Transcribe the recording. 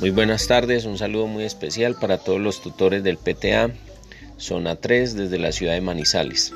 Muy buenas tardes, un saludo muy especial para todos los tutores del PTA, zona 3 desde la ciudad de Manizales.